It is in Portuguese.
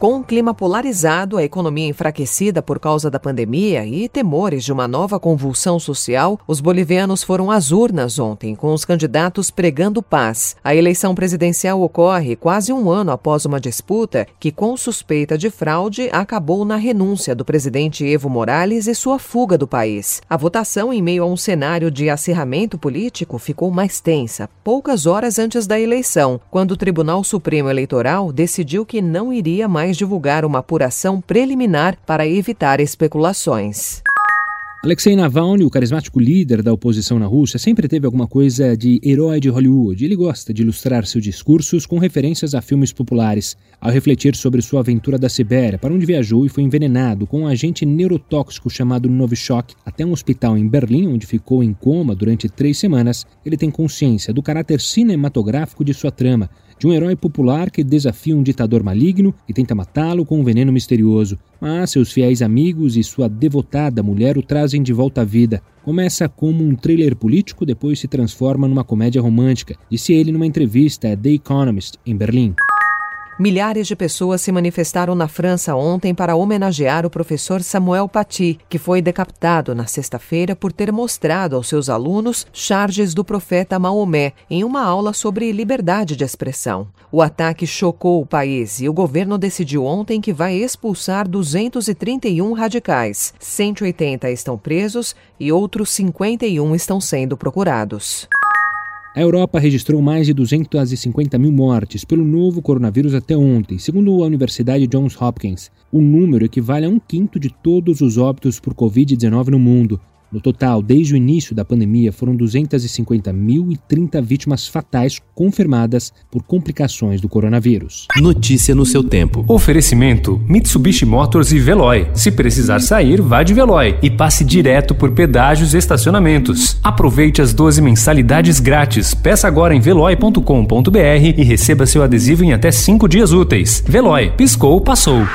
Com um clima polarizado, a economia enfraquecida por causa da pandemia e temores de uma nova convulsão social, os bolivianos foram às urnas ontem, com os candidatos pregando paz. A eleição presidencial ocorre quase um ano após uma disputa que, com suspeita de fraude, acabou na renúncia do presidente Evo Morales e sua fuga do país. A votação, em meio a um cenário de acirramento político, ficou mais tensa, poucas horas antes da eleição, quando o Tribunal Supremo Eleitoral decidiu que não iria mais divulgar uma apuração preliminar para evitar especulações. Alexei Navalny, o carismático líder da oposição na Rússia, sempre teve alguma coisa de herói de Hollywood. Ele gosta de ilustrar seus discursos com referências a filmes populares. Ao refletir sobre sua aventura da Sibéria, para onde viajou e foi envenenado com um agente neurotóxico chamado Novichok, até um hospital em Berlim, onde ficou em coma durante três semanas, ele tem consciência do caráter cinematográfico de sua trama de um herói popular que desafia um ditador maligno e tenta matá-lo com um veneno misterioso. Mas seus fiéis amigos e sua devotada mulher o trazem de volta à vida. Começa como um thriller político, depois se transforma numa comédia romântica, disse ele numa entrevista a The Economist, em Berlim. Milhares de pessoas se manifestaram na França ontem para homenagear o professor Samuel Paty, que foi decapitado na sexta-feira por ter mostrado aos seus alunos charges do profeta Maomé em uma aula sobre liberdade de expressão. O ataque chocou o país e o governo decidiu ontem que vai expulsar 231 radicais. 180 estão presos e outros 51 estão sendo procurados. A Europa registrou mais de 250 mil mortes pelo novo coronavírus até ontem, segundo a Universidade Johns Hopkins. O número equivale a um quinto de todos os óbitos por Covid-19 no mundo. No total, desde o início da pandemia, foram 250.030 vítimas fatais confirmadas por complicações do coronavírus. Notícia no seu tempo. Oferecimento: Mitsubishi Motors e Veloy. Se precisar sair, vá de Veloy e passe direto por pedágios e estacionamentos. Aproveite as 12 mensalidades grátis. Peça agora em veloy.com.br e receba seu adesivo em até 5 dias úteis. Veloy, piscou, passou.